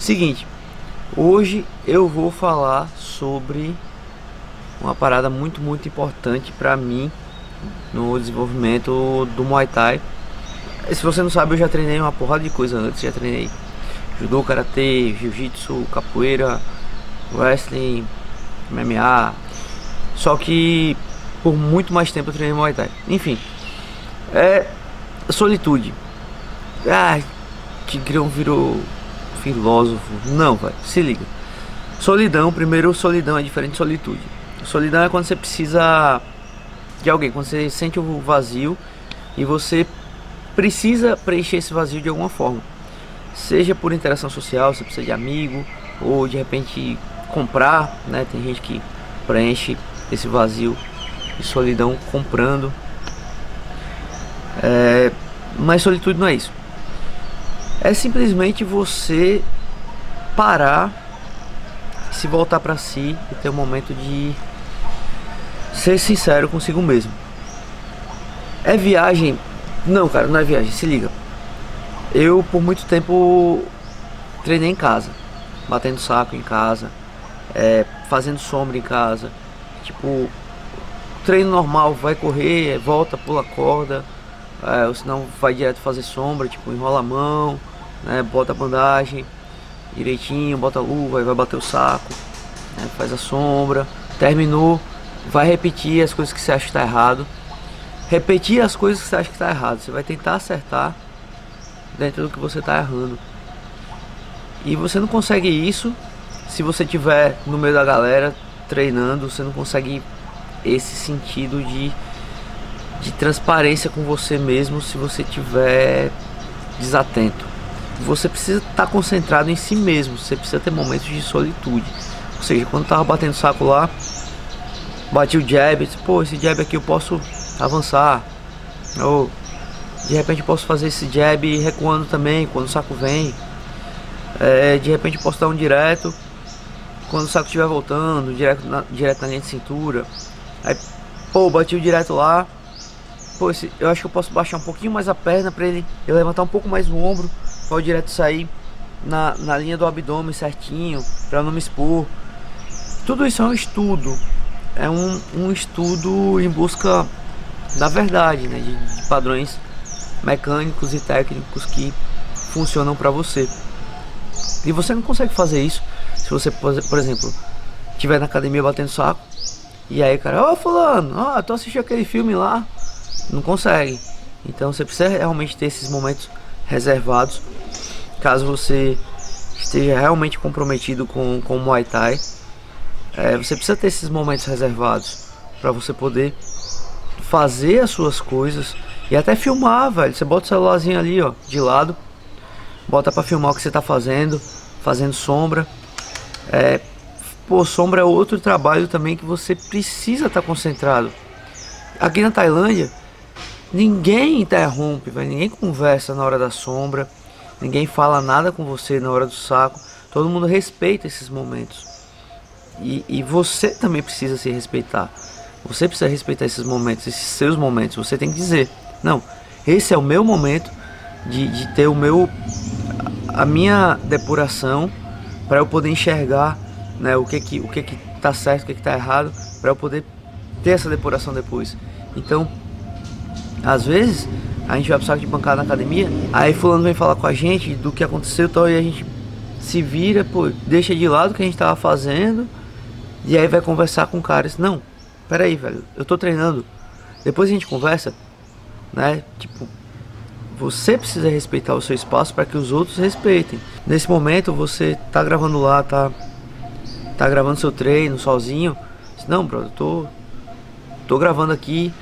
Seguinte, hoje eu vou falar sobre uma parada muito, muito importante para mim no desenvolvimento do Muay Thai. Se você não sabe, eu já treinei uma porrada de coisa antes, já treinei judô, karatê, jiu-jitsu, capoeira, wrestling, MMA. Só que por muito mais tempo eu treinei Muay Thai. Enfim, é solitude. Ah, Tigrão virou filósofo. Não, vai, se liga. Solidão, primeiro, solidão é diferente de solitude. Solidão é quando você precisa de alguém, quando você sente o vazio e você precisa preencher esse vazio de alguma forma. Seja por interação social, você precisa de amigo, ou de repente comprar, né? Tem gente que preenche esse vazio de solidão comprando. É, mas solitude não é isso. É simplesmente você parar, se voltar para si e ter um momento de ser sincero consigo mesmo. É viagem? Não, cara, não é viagem, se liga. Eu por muito tempo treinei em casa, batendo saco em casa, é, fazendo sombra em casa. Tipo, treino normal, vai correr, volta, pula corda, é, ou senão vai direto fazer sombra, tipo, enrola a mão, né, bota a bandagem direitinho, bota a luva, vai bater o saco, né, faz a sombra, terminou, vai repetir as coisas que você acha que está errado. Repetir as coisas que você acha que está errado. Você vai tentar acertar dentro do que você está errando. E você não consegue isso se você tiver no meio da galera treinando. Você não consegue esse sentido de, de transparência com você mesmo se você tiver desatento. Você precisa estar tá concentrado em si mesmo. Você precisa ter momentos de solitude. Ou seja, quando tava batendo saco lá, bati o jab, disse, pô, esse jab aqui eu posso avançar. Ou de repente eu posso fazer esse jab recuando também quando o saco vem. É, de repente eu posso dar um direto quando o saco estiver voltando, direto na, direto na linha de cintura. Aí, pô, bati o direto lá. Pô, esse, eu acho que eu posso baixar um pouquinho mais a perna para ele eu levantar um pouco mais o ombro o direto sair na, na linha do abdômen certinho, para não me expor. Tudo isso é um estudo é um, um estudo em busca da verdade, né, de, de padrões mecânicos e técnicos que funcionam para você. E você não consegue fazer isso se você, por exemplo, estiver na academia batendo saco e aí, cara, ô oh, fulano, ó, oh, tu assistiu aquele filme lá? Não consegue. Então você precisa realmente ter esses momentos reservados caso você esteja realmente comprometido com, com o Muay Thai é, você precisa ter esses momentos reservados para você poder fazer as suas coisas e até filmar, velho. Você bota o celularzinho ali, ó, de lado, bota para filmar o que você tá fazendo, fazendo sombra. É, pô, sombra é outro trabalho também que você precisa estar tá concentrado. Aqui na Tailândia, ninguém interrompe, velho. Ninguém conversa na hora da sombra, ninguém fala nada com você na hora do saco. Todo mundo respeita esses momentos. E, e você também precisa se respeitar. Você precisa respeitar esses momentos, esses seus momentos. Você tem que dizer: não, esse é o meu momento de, de ter o meu, a minha depuração para eu poder enxergar, né, o que que o que que tá certo, o que que tá errado, para eu poder ter essa depuração depois. Então, às vezes a gente vai pro saco de bancada na academia, aí fulano vem falar com a gente do que aconteceu, tal, e a gente se vira, pô, deixa de lado o que a gente tava fazendo e aí vai conversar com o cara. Diz, não, peraí, velho, eu tô treinando. Depois a gente conversa, né? Tipo, você precisa respeitar o seu espaço para que os outros respeitem. Nesse momento você tá gravando lá, tá tá gravando seu treino sozinho. Diz, não, brother, tô tô gravando aqui.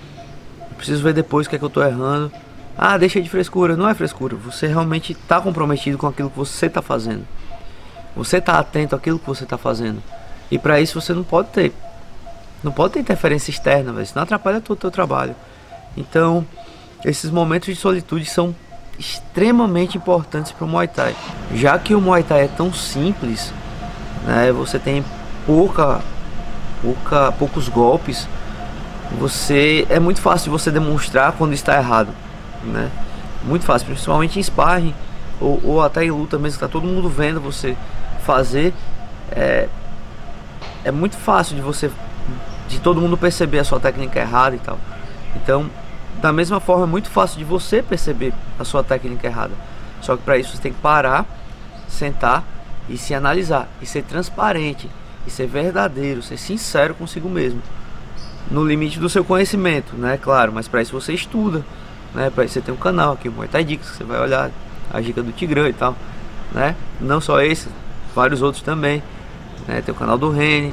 Preciso ver depois o que é que eu tô errando. Ah, deixa de frescura. Não é frescura. Você realmente está comprometido com aquilo que você está fazendo. Você está atento àquilo que você está fazendo. E para isso você não pode ter. Não pode ter interferência externa, velho. Senão atrapalha todo o teu trabalho. Então, esses momentos de solitude são extremamente importantes para o Muay Thai. Já que o Muay Thai é tão simples, né, você tem pouca, pouca, poucos golpes, você é muito fácil você demonstrar quando está errado, né? Muito fácil, principalmente em sparring, ou, ou até em luta mesmo, tá todo mundo vendo você fazer, é, é muito fácil de você, de todo mundo perceber a sua técnica errada e tal. Então, da mesma forma, é muito fácil de você perceber a sua técnica errada. Só que para isso você tem que parar, sentar e se analisar e ser transparente e ser verdadeiro, ser sincero consigo mesmo. No limite do seu conhecimento, né? Claro, mas para isso você estuda, né? Para isso você tem um canal aqui, o Thai Dicas, você vai olhar a dica do Tigrão e tal, né? Não só esse, vários outros também. Né? Tem o canal do Rene,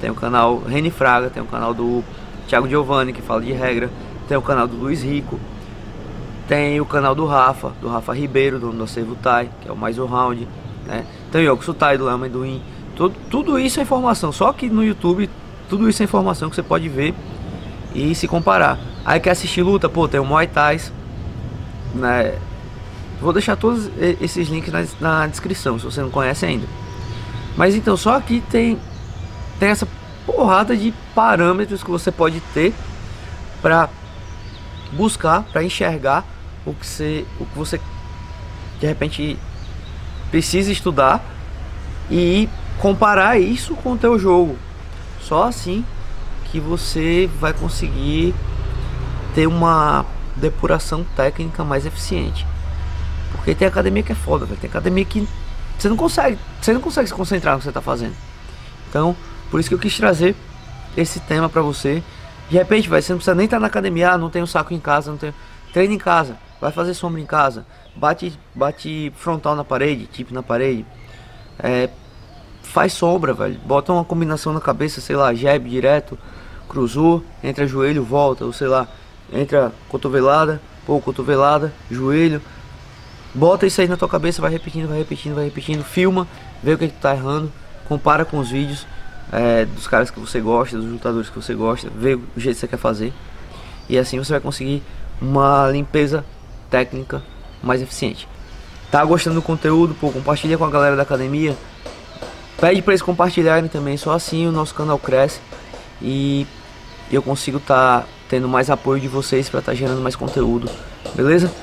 tem o canal Rene Fraga, tem o canal do Thiago Giovanni que fala de regra, tem o canal do Luiz Rico, tem o canal do Rafa, do Rafa Ribeiro, dono do Acervo Tai, que é o mais o round, né? Tem o Yoko Tai do Léo Amendoim, tudo, tudo isso é informação, só que no YouTube tudo isso é informação que você pode ver e se comparar. Aí quer assistir luta, pô, tem o Muay Thai, né? Vou deixar todos esses links na, na descrição, se você não conhece ainda. Mas então, só aqui tem, tem essa porrada de parâmetros que você pode ter para buscar, para enxergar o que você, o que você de repente precisa estudar e comparar isso com o teu jogo. Só assim que você vai conseguir ter uma depuração técnica mais eficiente. Porque tem academia que é foda, Tem academia que você não consegue, você não consegue se concentrar no que você está fazendo. Então, por isso que eu quis trazer esse tema para você. De repente, vai, você não precisa nem estar tá na academia, ah, não tem um saco em casa, não tem. Treina em casa, vai fazer sombra em casa, bate, bate frontal na parede, tipo na parede. É, faz sombra, velho. Bota uma combinação na cabeça, sei lá, jab direto, cruzou, entra joelho, volta, ou sei lá, entra cotovelada, pô, cotovelada, joelho, Bota isso aí na tua cabeça, vai repetindo, vai repetindo, vai repetindo. Filma, vê o que, que tu tá errando. Compara com os vídeos é, dos caras que você gosta, dos lutadores que você gosta. Vê o jeito que você quer fazer. E assim você vai conseguir uma limpeza técnica mais eficiente. Tá gostando do conteúdo? Pô, compartilha com a galera da academia. Pede para eles compartilharem também. Só assim o nosso canal cresce. E eu consigo estar tá tendo mais apoio de vocês para estar tá gerando mais conteúdo. Beleza?